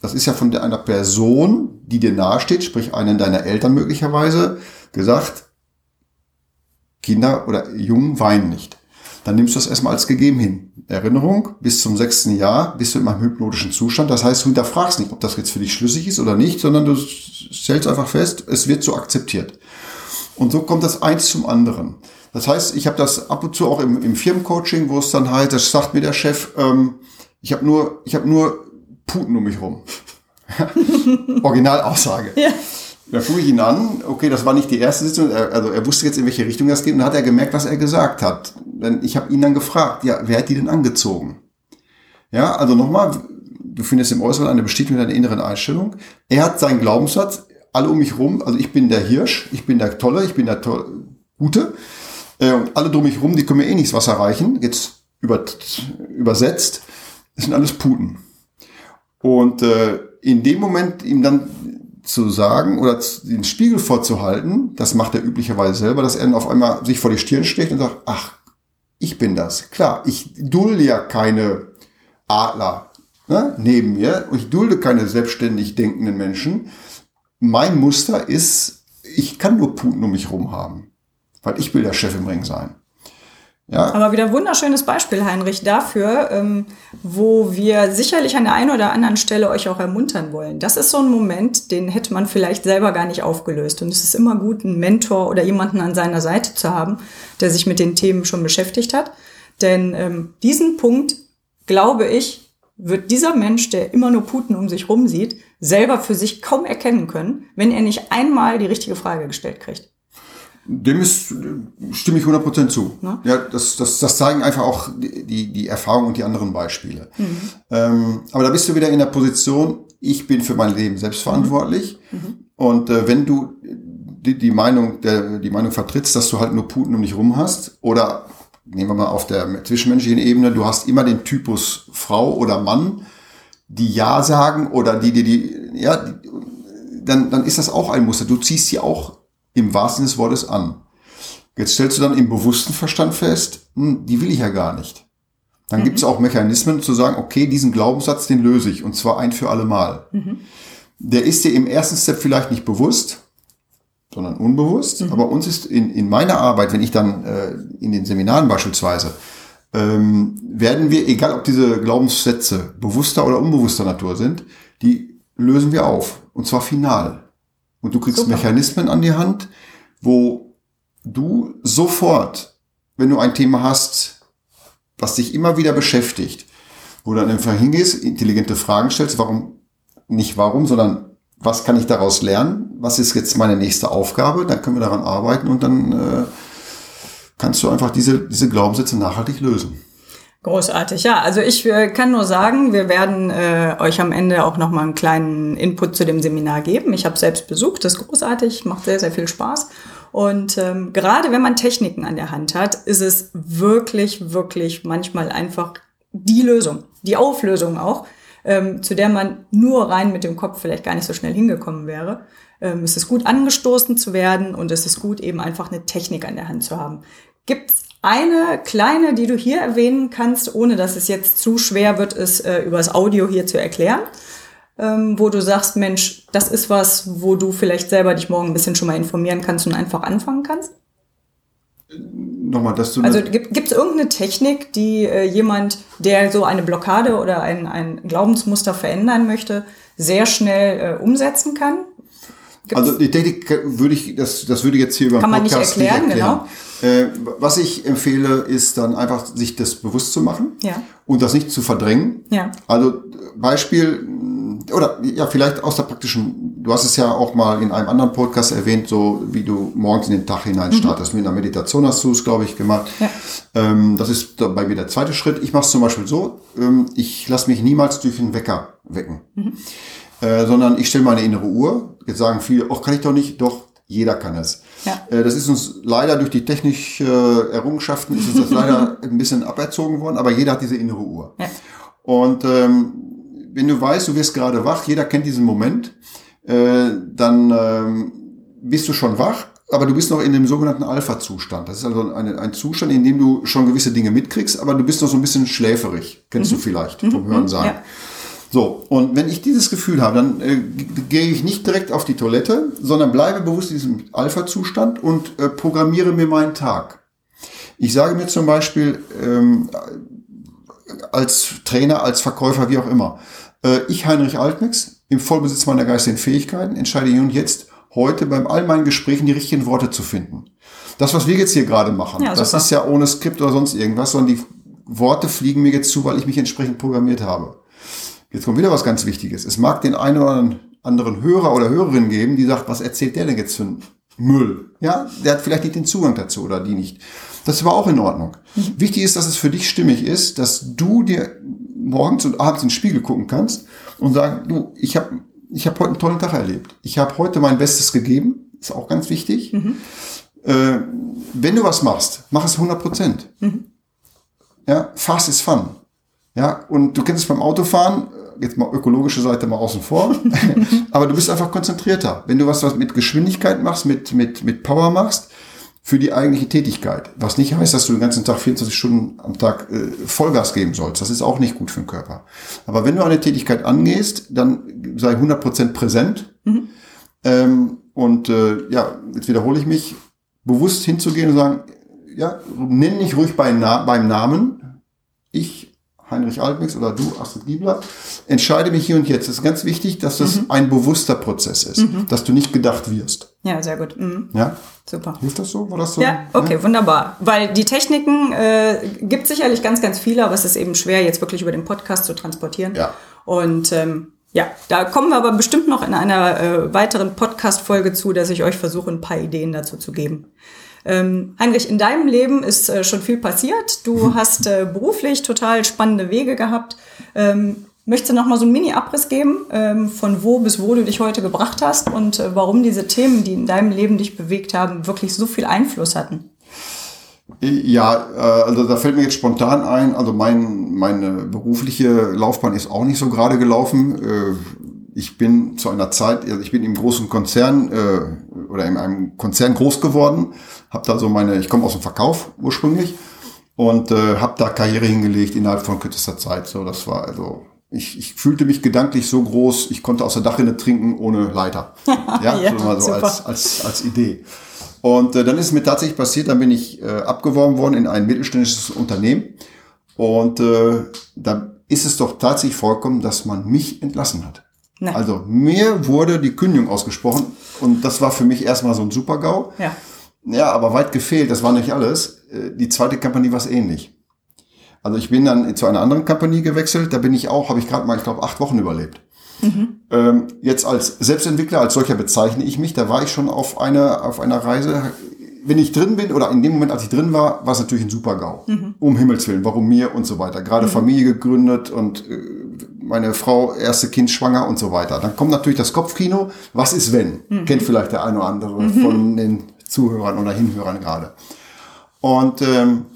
das ist ja von einer Person, die dir nahesteht, sprich einen deiner Eltern möglicherweise, gesagt, Kinder oder Jungen weinen nicht. Dann nimmst du das erstmal als gegeben hin. Erinnerung, bis zum sechsten Jahr bist du in einem hypnotischen Zustand. Das heißt, du hinterfragst nicht, ob das jetzt für dich schlüssig ist oder nicht, sondern du stellst einfach fest, es wird so akzeptiert. Und so kommt das eins zum anderen. Das heißt, ich habe das ab und zu auch im, im Firmencoaching, wo es dann halt, das sagt mir der Chef, ähm, ich habe nur, ich habe nur Puten um mich rum. <laughs> Originalaussage. Ja. Da fuhr ich ihn an, okay, das war nicht die erste Sitzung, also er wusste jetzt, in welche Richtung das geht, und dann hat er gemerkt, was er gesagt hat. Denn ich habe ihn dann gefragt, ja, wer hat die denn angezogen? Ja, also nochmal, du findest im Äußeren eine Bestätigung deiner inneren Einstellung. Er hat seinen Glaubenssatz, alle um mich rum, also ich bin der Hirsch, ich bin der Tolle, ich bin der Tolle, Gute, äh, und alle drum mich rum, die können mir eh nichts was erreichen. Jetzt über, übersetzt, das sind alles Puten. Und äh, in dem Moment ihm dann zu sagen oder den Spiegel vorzuhalten, das macht er üblicherweise selber, dass er dann auf einmal sich vor die Stirn stecht und sagt, ach, ich bin das. Klar, ich dulde ja keine Adler ne, neben mir. Ich dulde keine selbstständig denkenden Menschen. Mein Muster ist, ich kann nur Puten um mich rum haben weil ich will der Chef im Ring sein. Ja. Aber wieder ein wunderschönes Beispiel, Heinrich, dafür, ähm, wo wir sicherlich an der einen oder anderen Stelle euch auch ermuntern wollen. Das ist so ein Moment, den hätte man vielleicht selber gar nicht aufgelöst. Und es ist immer gut, einen Mentor oder jemanden an seiner Seite zu haben, der sich mit den Themen schon beschäftigt hat. Denn ähm, diesen Punkt, glaube ich, wird dieser Mensch, der immer nur Puten um sich rum sieht, selber für sich kaum erkennen können, wenn er nicht einmal die richtige Frage gestellt kriegt. Dem ist, stimme ich 100% zu. Ja, ja das, das, das zeigen einfach auch die, die Erfahrung und die anderen Beispiele. Mhm. Ähm, aber da bist du wieder in der Position, ich bin für mein Leben selbst verantwortlich. Mhm. mhm. Und äh, wenn du die, die, Meinung, der, die Meinung vertrittst, dass du halt nur Putin um dich rum hast, oder nehmen wir mal auf der zwischenmenschlichen Ebene, du hast immer den Typus Frau oder Mann, die Ja sagen oder die, die, die, ja, die, dann, dann ist das auch ein Muster. Du ziehst sie auch im wahrsten des Wortes an. Jetzt stellst du dann im bewussten Verstand fest, hm, die will ich ja gar nicht. Dann mhm. gibt es auch Mechanismen zu sagen, okay, diesen Glaubenssatz, den löse ich und zwar ein für alle Mal. Mhm. Der ist dir im ersten Step vielleicht nicht bewusst, sondern unbewusst. Mhm. Aber uns ist in, in meiner Arbeit, wenn ich dann äh, in den Seminaren beispielsweise, ähm, werden wir, egal ob diese Glaubenssätze bewusster oder unbewusster Natur sind, die lösen wir auf. Und zwar final. Und du kriegst Super. Mechanismen an die Hand, wo du sofort, wenn du ein Thema hast, was dich immer wieder beschäftigt, wo du dann einfach hingehst, intelligente Fragen stellst, warum, nicht warum, sondern was kann ich daraus lernen? Was ist jetzt meine nächste Aufgabe? Dann können wir daran arbeiten und dann äh, kannst du einfach diese, diese Glaubenssätze nachhaltig lösen. Großartig, ja. Also ich äh, kann nur sagen, wir werden äh, euch am Ende auch nochmal einen kleinen Input zu dem Seminar geben. Ich habe selbst besucht, das ist großartig, macht sehr, sehr viel Spaß. Und ähm, gerade wenn man Techniken an der Hand hat, ist es wirklich, wirklich manchmal einfach die Lösung, die Auflösung auch, ähm, zu der man nur rein mit dem Kopf vielleicht gar nicht so schnell hingekommen wäre. Ähm, es ist gut angestoßen zu werden und es ist gut eben einfach eine Technik an der Hand zu haben. Gibt's eine kleine, die du hier erwähnen kannst, ohne dass es jetzt zu schwer wird, es äh, übers Audio hier zu erklären. ähm, wo du sagst, Mensch, das ist was, wo du vielleicht selber dich morgen ein bisschen schon mal informieren kannst und einfach anfangen kannst? Nochmal, dass du. Also gibt es irgendeine Technik, die äh, jemand, der so eine Blockade oder ein, ein Glaubensmuster verändern möchte, sehr schnell äh, umsetzen kann? Gibt's? Also die Technik würde ich, das, das würde ich jetzt hier über Kann man nicht erklären, nicht erklären. genau. Äh, was ich empfehle, ist dann einfach, sich das bewusst zu machen ja. und das nicht zu verdrängen. Ja. Also Beispiel, oder ja, vielleicht aus der praktischen, du hast es ja auch mal in einem anderen Podcast erwähnt, so wie du morgens in den Tag hinein startest. Mhm. Mit einer Meditation hast du es, glaube ich, gemacht. Ja. Ähm, das ist bei mir der zweite Schritt. Ich mache es zum Beispiel so, ähm, ich lasse mich niemals durch den Wecker wecken. Mhm. Äh, sondern ich stelle meine innere Uhr. Jetzt sagen viele, ach, kann ich doch nicht. Doch, jeder kann es. Ja. Äh, das ist uns leider durch die technischen äh, Errungenschaften ist uns das leider <laughs> ein bisschen aberzogen worden, aber jeder hat diese innere Uhr. Ja. Und ähm, wenn du weißt, du wirst gerade wach, jeder kennt diesen Moment, äh, dann ähm, bist du schon wach, aber du bist noch in dem sogenannten Alpha-Zustand. Das ist also eine, ein Zustand, in dem du schon gewisse Dinge mitkriegst, aber du bist noch so ein bisschen schläferig. Kennst mhm. du vielleicht vom mhm. Hören sagen. Ja. So, und wenn ich dieses Gefühl habe, dann äh, gehe ich nicht direkt auf die Toilette, sondern bleibe bewusst in diesem Alpha-Zustand und äh, programmiere mir meinen Tag. Ich sage mir zum Beispiel ähm, als Trainer, als Verkäufer, wie auch immer, äh, ich, Heinrich Altmix, im Vollbesitz meiner geistigen Fähigkeiten, entscheide hier und jetzt heute beim all meinen Gesprächen die richtigen Worte zu finden. Das, was wir jetzt hier gerade machen, ja, das ist ja ohne Skript oder sonst irgendwas, sondern die Worte fliegen mir jetzt zu, weil ich mich entsprechend programmiert habe. Jetzt kommt wieder was ganz Wichtiges. Es mag den einen oder anderen Hörer oder Hörerin geben, die sagt, was erzählt der denn jetzt für einen Müll? Ja, der hat vielleicht nicht den Zugang dazu oder die nicht. Das ist aber auch in Ordnung. Mhm. Wichtig ist, dass es für dich stimmig ist, dass du dir morgens und abends in den Spiegel gucken kannst und sagen, du, ich habe ich hab heute einen tollen Tag erlebt. Ich habe heute mein Bestes gegeben. Ist auch ganz wichtig. Mhm. Äh, wenn du was machst, mach es 100 Prozent. Mhm. Ja, fast ist fun. Ja, und du kennst es beim Autofahren, jetzt mal ökologische Seite mal außen vor, <laughs> aber du bist einfach konzentrierter. Wenn du was, was mit Geschwindigkeit machst, mit, mit, mit Power machst, für die eigentliche Tätigkeit. Was nicht heißt, dass du den ganzen Tag 24 Stunden am Tag äh, Vollgas geben sollst. Das ist auch nicht gut für den Körper. Aber wenn du eine Tätigkeit angehst, dann sei 100% präsent. Mhm. Ähm, und äh, ja, jetzt wiederhole ich mich, bewusst hinzugehen und sagen, ja, nenn mich ruhig bei beim Namen. Ich Heinrich Altmix oder du, Astrid Giebler, entscheide mich hier und jetzt. Es ist ganz wichtig, dass das mhm. ein bewusster Prozess ist, mhm. dass du nicht gedacht wirst. Ja, sehr gut. Mhm. Ja? Super. Hilft das so? War das so? Ja, okay, ja? wunderbar. Weil die Techniken äh, gibt sicherlich ganz, ganz viele, aber es ist eben schwer, jetzt wirklich über den Podcast zu transportieren. Ja. Und ähm, ja, da kommen wir aber bestimmt noch in einer äh, weiteren Podcast-Folge zu, dass ich euch versuche, ein paar Ideen dazu zu geben. Ähm, Heinrich, in deinem Leben ist äh, schon viel passiert. Du <laughs> hast äh, beruflich total spannende Wege gehabt. Ähm, möchtest du noch mal so einen Mini-Abriss geben, ähm, von wo bis wo du dich heute gebracht hast und äh, warum diese Themen, die in deinem Leben dich bewegt haben, wirklich so viel Einfluss hatten? Ja, äh, also da fällt mir jetzt spontan ein, also mein, meine berufliche Laufbahn ist auch nicht so gerade gelaufen. Äh, ich bin zu einer Zeit, also ich bin im großen Konzern äh, oder in einem Konzern groß geworden, habe da so meine, ich komme aus dem Verkauf ursprünglich und äh, habe da Karriere hingelegt innerhalb von kürzester Zeit. So, das war also ich, ich fühlte mich gedanklich so groß, ich konnte aus der Dachrinne trinken ohne Leiter. <laughs> Ja, ja so mal so als, als, als Idee. Und äh, dann ist es mir tatsächlich passiert, dann bin ich äh, abgeworben worden in ein mittelständisches Unternehmen. Und äh, da ist es doch tatsächlich vorgekommen, dass man mich entlassen hat. Nein. Also mir wurde die Kündigung ausgesprochen und das war für mich erstmal so ein Super-GAU. Ja. Ja, aber weit gefehlt, das war nicht alles. Äh, die zweite Company war es ähnlich. Also ich bin dann zu einer anderen Company gewechselt, da bin ich auch, habe ich gerade mal, ich glaube, acht Wochen überlebt. Mhm. Ähm, jetzt als Selbstentwickler, als solcher bezeichne ich mich, da war ich schon auf einer, auf einer Reise. Wenn ich drin bin oder in dem Moment, als ich drin war, war es natürlich ein super GAU. Mhm. Um Himmels Willen, warum mir und so weiter. Gerade mhm. Familie gegründet und äh, meine Frau erste Kind schwanger und so weiter. Dann kommt natürlich das Kopfkino. Was ist wenn? Mhm. Kennt vielleicht der eine oder andere mhm. von den Zuhörern oder Hinhörern gerade. Und ähm,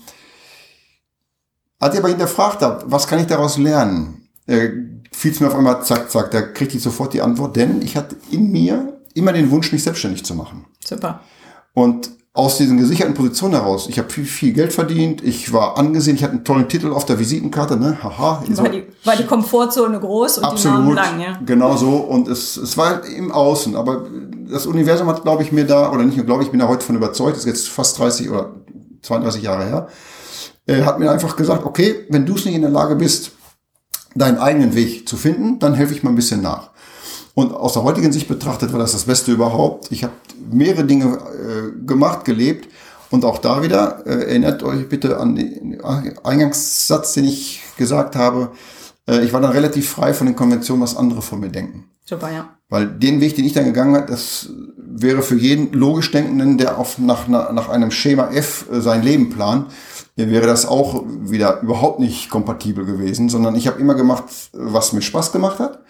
als ich aber hinterfragt habe, was kann ich daraus lernen, äh, fiel es mir auf einmal zack, zack, da kriegte ich sofort die Antwort, denn ich hatte in mir immer den Wunsch, mich selbstständig zu machen. Super. Und aus diesen gesicherten Positionen heraus, ich habe viel, viel Geld verdient, ich war angesehen, ich hatte einen tollen Titel auf der Visitenkarte, ne? Haha. War, die, war die Komfortzone groß und Absolut, die Namen lang, ja. Genau so. Und es, es war halt im Außen. Aber das Universum hat, glaube ich, mir da, oder nicht nur glaube ich, bin da heute von überzeugt, das ist jetzt fast 30 oder 32 Jahre her, äh, hat mir einfach gesagt, okay, wenn du es nicht in der Lage bist, deinen eigenen Weg zu finden, dann helfe ich mal ein bisschen nach. Und aus der heutigen Sicht betrachtet war das das Beste überhaupt. Ich habe mehrere Dinge äh, gemacht, gelebt. Und auch da wieder, äh, erinnert euch bitte an den Eingangssatz, den ich gesagt habe. Äh, ich war dann relativ frei von den Konventionen, was andere von mir denken. Super, ja. Weil den Weg, den ich dann gegangen habe, das wäre für jeden logisch Denkenden, der auf, nach, nach einem Schema F äh, sein Leben plant, wäre das auch wieder überhaupt nicht kompatibel gewesen, sondern ich habe immer gemacht, was mir Spaß gemacht hat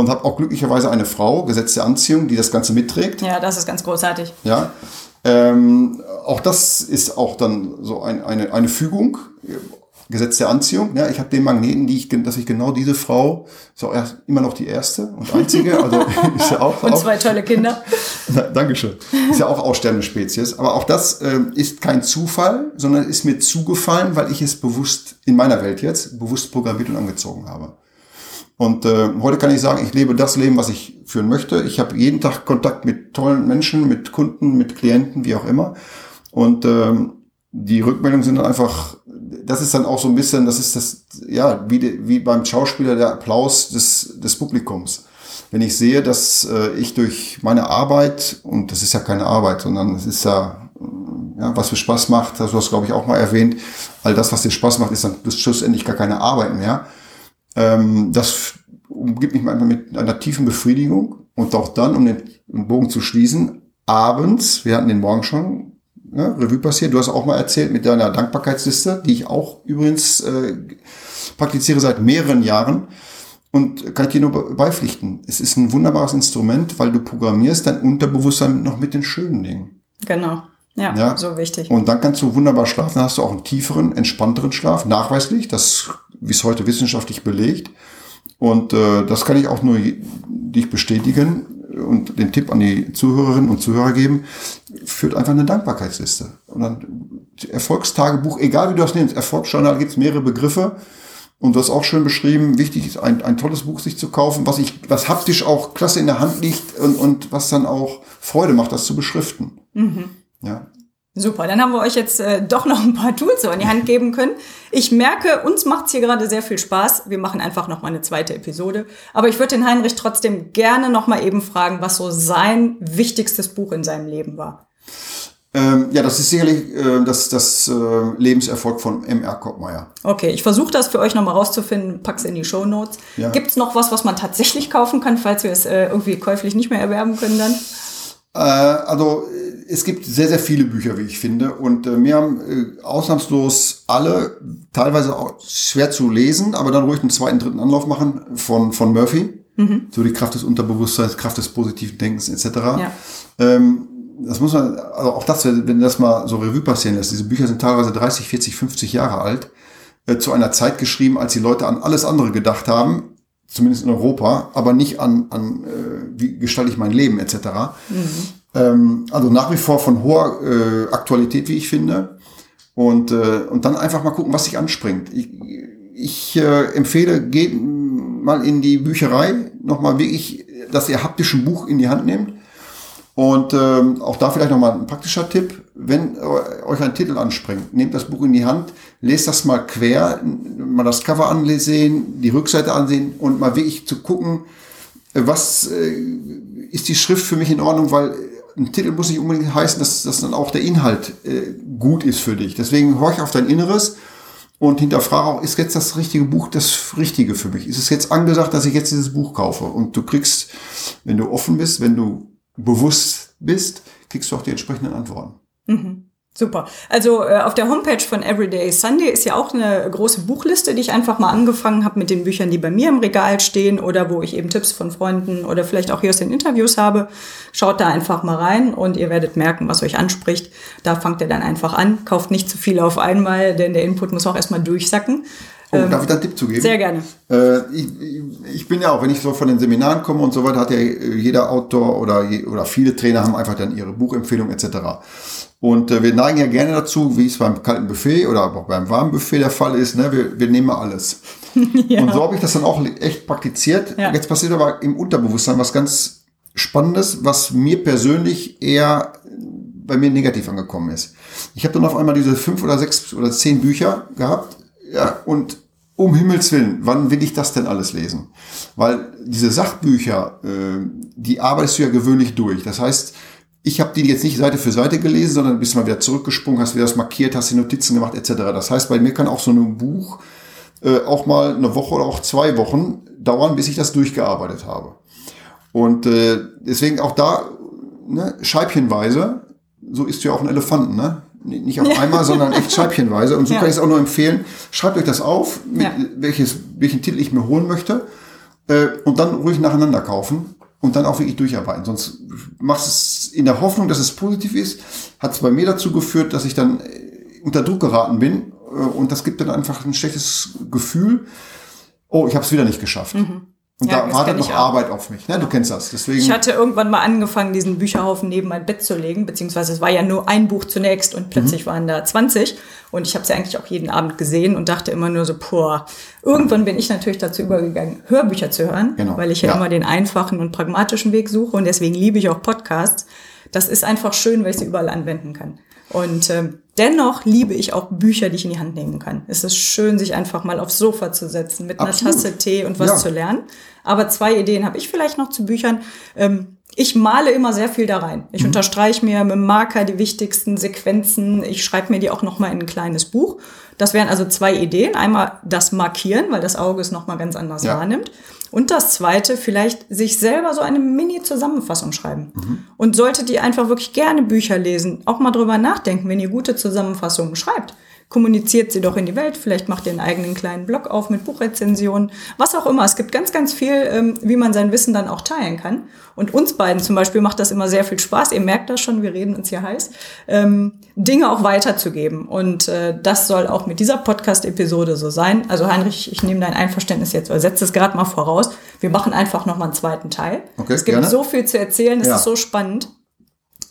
und habe auch glücklicherweise eine Frau, gesetzte Anziehung, die das Ganze mitträgt. Ja, das ist ganz großartig. Ja, ähm, auch das ist auch dann so ein, eine, eine Fügung, Gesetz der Anziehung. Ja, ich habe den Magneten, die ich, dass ich genau diese Frau, ist auch erst, immer noch die erste und einzige, <laughs> also ist ja auch. und auch, zwei tolle Kinder. Na, Dankeschön. Ist ja auch aussterbende Spezies. Aber auch das äh, ist kein Zufall, sondern ist mir zugefallen, weil ich es bewusst in meiner Welt jetzt bewusst programmiert und angezogen habe. Und äh, heute kann ich sagen, ich lebe das Leben, was ich führen möchte. Ich habe jeden Tag Kontakt mit tollen Menschen, mit Kunden, mit Klienten, wie auch immer. Und ähm, die Rückmeldungen sind dann einfach, das ist dann auch so ein bisschen, das ist das, ja, wie, wie beim Schauspieler der Applaus des, des Publikums. Wenn ich sehe, dass äh, ich durch meine Arbeit, und das ist ja keine Arbeit, sondern es ist ja, ja was für Spaß macht, das hast du, glaube ich, auch mal erwähnt, all das, was dir Spaß macht, ist dann bis schlussendlich gar keine Arbeit mehr ähm, das umgibt mich manchmal mit einer tiefen Befriedigung und auch dann, um den, Bogen zu schließen, abends, wir hatten den Morgen schon, ne, Revue passiert, du hast auch mal erzählt mit deiner Dankbarkeitsliste, die ich auch übrigens äh, praktiziere seit mehreren Jahren. Und kann ich dir nur beipflichten. Es ist ein wunderbares Instrument, weil du programmierst dein Unterbewusstsein noch mit den schönen Dingen. Genau. Ja, ja, so wichtig. Und dann kannst du wunderbar schlafen. Dann hast du auch einen tieferen, entspannteren Schlaf, nachweislich. Das wie es heute wissenschaftlich belegt. Und äh, das kann ich auch nur dich bestätigen und den Tipp an die Zuhörerinnen und Zuhörer geben, führt einfach eine Dankbarkeitsliste. Und dann Erfolgstagebuch, egal wie du das nennst, Erfolgsjournal gibt es mehrere Begriffe. Und du hast auch schön beschrieben, wichtig ist, ein, ein tolles Buch sich zu kaufen, was ich, was haptisch auch klasse in der Hand liegt und, und was dann auch Freude macht, das zu beschriften. Mhm. Ja. Super, dann haben wir euch jetzt äh, doch noch ein paar Tools so in die Hand <laughs> geben können. Ich merke, uns macht's hier gerade sehr viel Spaß. Wir machen einfach noch mal eine zweite Episode. Aber ich würde den Heinrich trotzdem gerne noch mal eben fragen, was so sein wichtigstes Buch in seinem Leben war. Ähm, ja, das ist sicherlich äh, das, das äh, Lebenserfolg von M.R. Koppmeier. Okay, ich versuche das für euch nochmal rauszufinden, pack's in die Show Notes. Ja. Gibt's noch was, was man tatsächlich kaufen kann, falls wir es äh, irgendwie käuflich nicht mehr erwerben können dann? Äh, also es gibt sehr, sehr viele Bücher, wie ich finde. Und äh, mir haben äh, ausnahmslos alle, teilweise auch schwer zu lesen, aber dann ruhig einen zweiten, dritten Anlauf machen von, von Murphy. Mhm. So die Kraft des Unterbewusstseins, Kraft des positiven Denkens etc. Ja. Ähm, das muss man, also auch das, wenn das mal so Revue passieren lässt, diese Bücher sind teilweise 30, 40, 50 Jahre alt, äh, zu einer Zeit geschrieben, als die Leute an alles andere gedacht haben, zumindest in Europa, aber nicht an, an äh, wie gestalte ich mein Leben etc. Mhm. Ähm, also nach wie vor von hoher äh, Aktualität, wie ich finde. Und, äh, und dann einfach mal gucken, was sich anspringt. Ich, ich äh, empfehle, geht mal in die Bücherei, nochmal wirklich, dass ihr haptisch ein Buch in die Hand nehmt. Und ähm, auch da vielleicht nochmal ein praktischer Tipp. Wenn euch ein Titel anspringt, nehmt das Buch in die Hand, lest das mal quer, mal das Cover ansehen, die Rückseite ansehen und mal wirklich zu gucken, was äh, ist die Schrift für mich in Ordnung, weil ein Titel muss nicht unbedingt heißen, dass, dass dann auch der Inhalt äh, gut ist für dich. Deswegen horch auf dein Inneres und hinterfrage auch, ist jetzt das richtige Buch das Richtige für mich? Ist es jetzt angesagt, dass ich jetzt dieses Buch kaufe? Und du kriegst, wenn du offen bist, wenn du bewusst bist, kriegst du auch die entsprechenden Antworten. Mhm. Super. Also äh, auf der Homepage von Everyday Sunday ist ja auch eine große Buchliste, die ich einfach mal angefangen habe mit den Büchern, die bei mir im Regal stehen oder wo ich eben Tipps von Freunden oder vielleicht auch hier aus den Interviews habe. Schaut da einfach mal rein und ihr werdet merken, was euch anspricht. Da fangt ihr dann einfach an. Kauft nicht zu viel auf einmal, denn der Input muss auch erstmal durchsacken. Oh, ähm, darf ich da einen Tipp zu geben? Sehr gerne. Äh, ich, ich, bin ja auch, wenn ich so von den Seminaren komme und so weiter, hat ja jeder Autor oder, oder viele Trainer haben einfach dann ihre Buchempfehlung etc. Und äh, wir neigen ja gerne dazu, wie es beim kalten Buffet oder auch beim warmen Buffet der Fall ist, ne, wir, wir nehmen alles. <laughs> ja. Und so habe ich das dann auch echt praktiziert. Ja. Jetzt passiert aber im Unterbewusstsein was ganz Spannendes, was mir persönlich eher bei mir negativ angekommen ist. Ich habe dann auf einmal diese fünf oder sechs oder zehn Bücher gehabt, ja, und um Himmels Willen, wann will ich das denn alles lesen? Weil diese Sachbücher, äh, die arbeitest du ja gewöhnlich durch. Das heißt, ich habe die jetzt nicht Seite für Seite gelesen, sondern bist mal wieder zurückgesprungen, hast wieder das markiert, hast die Notizen gemacht etc. Das heißt, bei mir kann auch so ein Buch äh, auch mal eine Woche oder auch zwei Wochen dauern, bis ich das durchgearbeitet habe. Und äh, deswegen auch da ne, scheibchenweise, so isst du ja auch ein Elefanten, ne? Nicht auf einmal, sondern echt <laughs> scheibchenweise. Und so ja. kann ich es auch nur empfehlen. Schreibt euch das auf, mit ja. welches, welchen Titel ich mir holen möchte. Äh, und dann ruhig nacheinander kaufen und dann auch wirklich durcharbeiten. Sonst machst es in der Hoffnung, dass es positiv ist, hat es bei mir dazu geführt, dass ich dann äh, unter Druck geraten bin. Äh, und das gibt dann einfach ein schlechtes Gefühl. Oh, ich habe es wieder nicht geschafft. Mhm. Und ja, da wartet noch Arbeit auf mich. Ne? Du kennst das. Deswegen. Ich hatte irgendwann mal angefangen, diesen Bücherhaufen neben mein Bett zu legen, beziehungsweise es war ja nur ein Buch zunächst und plötzlich mhm. waren da 20. Und ich habe sie eigentlich auch jeden Abend gesehen und dachte immer nur so, boah, irgendwann bin ich natürlich dazu übergegangen, Hörbücher zu hören, genau. weil ich ja, ja immer den einfachen und pragmatischen Weg suche und deswegen liebe ich auch Podcasts. Das ist einfach schön, weil ich sie überall anwenden kann. Und ähm, dennoch liebe ich auch Bücher, die ich in die Hand nehmen kann. Es ist schön, sich einfach mal aufs Sofa zu setzen mit Absolut. einer Tasse Tee und was ja. zu lernen. Aber zwei Ideen habe ich vielleicht noch zu Büchern. Ähm, ich male immer sehr viel da rein. Ich mhm. unterstreiche mir mit dem Marker die wichtigsten Sequenzen. Ich schreibe mir die auch noch mal in ein kleines Buch. Das wären also zwei Ideen. Einmal das Markieren, weil das Auge es noch mal ganz anders ja. wahrnimmt. Und das zweite, vielleicht sich selber so eine Mini-Zusammenfassung schreiben. Mhm. Und solltet ihr einfach wirklich gerne Bücher lesen, auch mal drüber nachdenken, wenn ihr gute Zusammenfassungen schreibt kommuniziert sie doch in die Welt, vielleicht macht ihr einen eigenen kleinen Blog auf mit Buchrezensionen, was auch immer. Es gibt ganz, ganz viel, ähm, wie man sein Wissen dann auch teilen kann. Und uns beiden zum Beispiel macht das immer sehr viel Spaß. Ihr merkt das schon, wir reden uns hier heiß, ähm, Dinge auch weiterzugeben. Und äh, das soll auch mit dieser Podcast-Episode so sein. Also Heinrich, ich nehme dein Einverständnis jetzt, oder setze es gerade mal voraus. Wir machen einfach noch mal einen zweiten Teil. Okay, es gibt gerne. so viel zu erzählen, es ja. ist so spannend.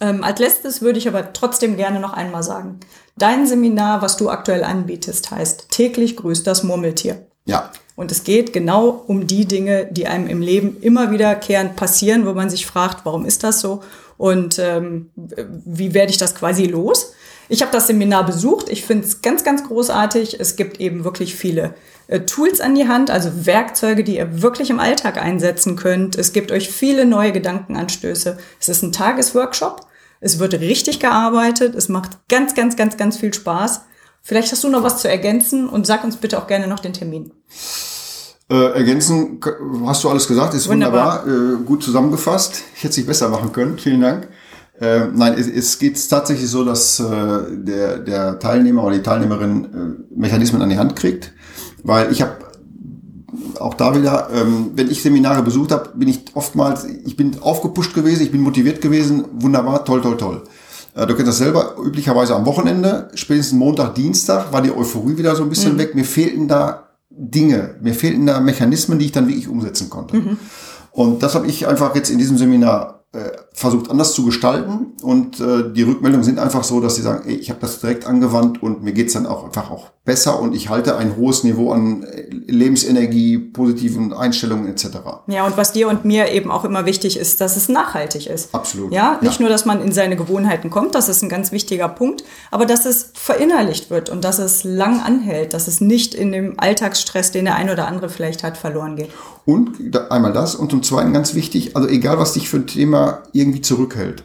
Ähm, als letztes würde ich aber trotzdem gerne noch einmal sagen, dein Seminar, was du aktuell anbietest, heißt täglich grüßt das Murmeltier. Ja. Und es geht genau um die Dinge, die einem im Leben immer wiederkehrend passieren, wo man sich fragt, warum ist das so und ähm, wie werde ich das quasi los? Ich habe das Seminar besucht. Ich finde es ganz, ganz großartig. Es gibt eben wirklich viele äh, Tools an die Hand, also Werkzeuge, die ihr wirklich im Alltag einsetzen könnt. Es gibt euch viele neue Gedankenanstöße. Es ist ein Tagesworkshop. Es wird richtig gearbeitet. Es macht ganz, ganz, ganz, ganz viel Spaß. Vielleicht hast du noch was zu ergänzen und sag uns bitte auch gerne noch den Termin. Äh, ergänzen hast du alles gesagt, ist wunderbar, wunderbar äh, gut zusammengefasst. Ich hätte es nicht besser machen können. Vielen Dank. Äh, nein, es, es geht tatsächlich so, dass äh, der, der Teilnehmer oder die Teilnehmerin äh, Mechanismen an die Hand kriegt, weil ich habe auch da wieder, ähm, wenn ich Seminare besucht habe, bin ich oftmals, ich bin aufgepusht gewesen, ich bin motiviert gewesen, wunderbar, toll, toll, toll. Äh, du kennst das selber, üblicherweise am Wochenende, spätestens Montag, Dienstag, war die Euphorie wieder so ein bisschen mhm. weg. Mir fehlten da Dinge, mir fehlten da Mechanismen, die ich dann wirklich umsetzen konnte. Mhm. Und das habe ich einfach jetzt in diesem Seminar äh, versucht anders zu gestalten und äh, die Rückmeldungen sind einfach so, dass sie sagen, ey, ich habe das direkt angewandt und mir geht's dann auch einfach auch besser und ich halte ein hohes Niveau an äh, Lebensenergie, positiven Einstellungen etc. Ja, und was dir und mir eben auch immer wichtig ist, dass es nachhaltig ist. Absolut. Ja, nicht ja. nur, dass man in seine Gewohnheiten kommt, das ist ein ganz wichtiger Punkt, aber dass es verinnerlicht wird und dass es lang anhält, dass es nicht in dem Alltagsstress, den der ein oder andere vielleicht hat, verloren geht. Und einmal das und zum Zweiten ganz wichtig, also egal was dich für ein Thema irgendwie zurückhält,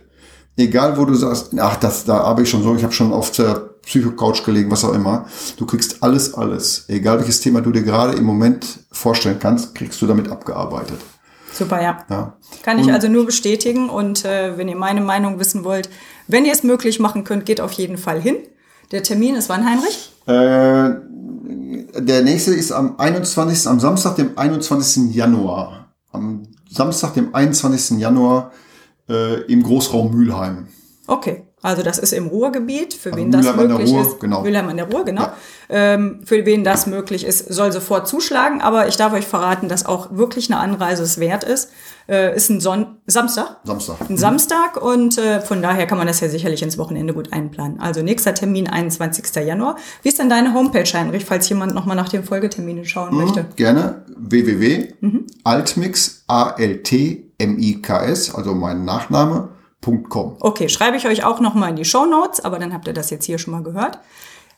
egal wo du sagst, ach, das, da habe ich schon so, ich habe schon auf der Psycho-Couch gelegen, was auch immer, du kriegst alles, alles, egal welches Thema du dir gerade im Moment vorstellen kannst, kriegst du damit abgearbeitet. Super, ja. ja. Kann ich und, also nur bestätigen und äh, wenn ihr meine Meinung wissen wollt, wenn ihr es möglich machen könnt, geht auf jeden Fall hin. Der Termin ist wann, Heinrich? Äh, der nächste ist am 21. am Samstag, dem 21. Januar. Am Samstag, dem 21. Januar äh, im Großraum Mülheim. Okay, Also das ist im Ruhrgebiet, für Also wen das Mülheim der möglich Ruhr, ist. genau. Mülheim an der Ruhr, genau. Ja. Ähm, für wen das möglich ist, soll sofort zuschlagen. Aber ich darf euch verraten, dass auch wirklich eine Anreise es wert ist. Äh, ist ein Son Samstag. Samstag. Ein Samstag und äh, von daher kann man das ja sicherlich ins Wochenende gut einplanen. Also nächster Termin 21. Januar. Wie ist denn deine Homepage, Heinrich, falls jemand nochmal nach den Folgeterminen schauen möchte? Gerne www.altmix, A-L-T-M-I-K-S, also mein Nachname, .com. Okay, schreibe ich euch auch nochmal in die Show Notes, aber dann habt ihr das jetzt hier schon mal gehört.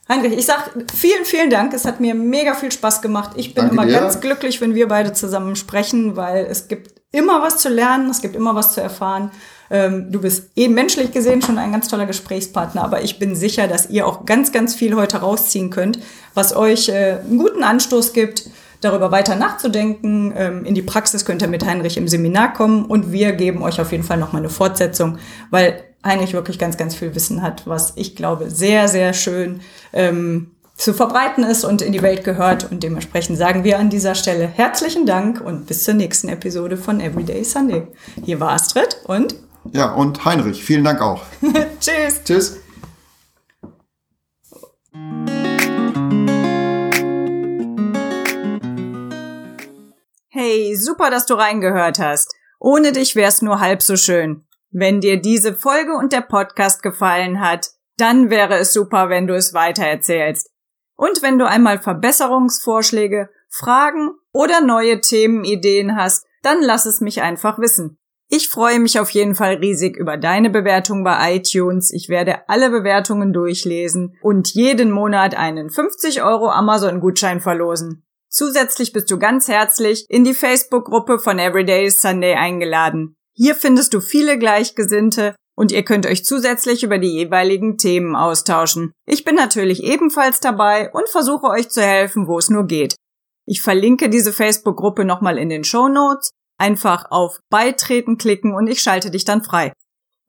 Heinrich, ich sag vielen, vielen Dank. Es hat mir mega viel Spaß gemacht. Ich bin Danke immer dir. ganz glücklich, wenn wir beide zusammen sprechen, weil es gibt immer was zu lernen, es gibt immer was zu erfahren. Ähm, du bist eh menschlich gesehen schon ein ganz toller Gesprächspartner, aber ich bin sicher, dass ihr auch ganz, ganz viel heute rausziehen könnt, was euch äh, einen guten Anstoß gibt, darüber weiter nachzudenken. Ähm, in die Praxis könnt ihr mit Heinrich im Seminar kommen und wir geben euch auf jeden Fall nochmal eine Fortsetzung, weil Heinrich wirklich ganz, ganz viel Wissen hat, was ich glaube sehr, sehr schön ähm, zu verbreiten ist und in die Welt gehört. Und dementsprechend sagen wir an dieser Stelle herzlichen Dank und bis zur nächsten Episode von Everyday Sunday. Hier war Astrid und Ja, und Heinrich, vielen Dank auch. <laughs> tschüss. Tschüss. Hey, super, dass du reingehört hast. Ohne dich wär's nur halb so schön. Wenn dir diese Folge und der Podcast gefallen hat, dann wäre es super, wenn du es weitererzählst. Und wenn du einmal Verbesserungsvorschläge, Fragen oder neue Themenideen hast, dann lass es mich einfach wissen. Ich freue mich auf jeden Fall riesig über deine Bewertung bei iTunes. Ich werde alle Bewertungen durchlesen und jeden Monat einen 50 Euro Amazon-Gutschein verlosen. Zusätzlich bist du ganz herzlich in die Facebook-Gruppe von Everyday Sunday eingeladen. Hier findest du viele Gleichgesinnte und ihr könnt euch zusätzlich über die jeweiligen Themen austauschen. Ich bin natürlich ebenfalls dabei und versuche euch zu helfen, wo es nur geht. Ich verlinke diese Facebook-Gruppe nochmal in den Show Notes. Einfach auf Beitreten klicken und ich schalte dich dann frei.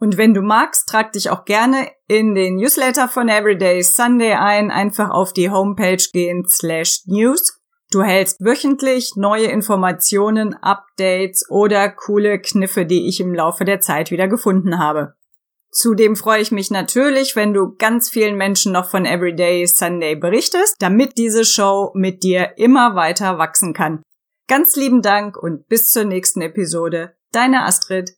Und wenn du magst, trag dich auch gerne in den Newsletter von Everyday Sunday ein. Einfach auf die Homepage gehen slash news. Du hältst wöchentlich neue Informationen, Updates oder coole Kniffe, die ich im Laufe der Zeit wieder gefunden habe. Zudem freue ich mich natürlich, wenn du ganz vielen Menschen noch von Everyday Sunday berichtest, damit diese Show mit dir immer weiter wachsen kann. Ganz lieben Dank und bis zur nächsten Episode. Deine Astrid.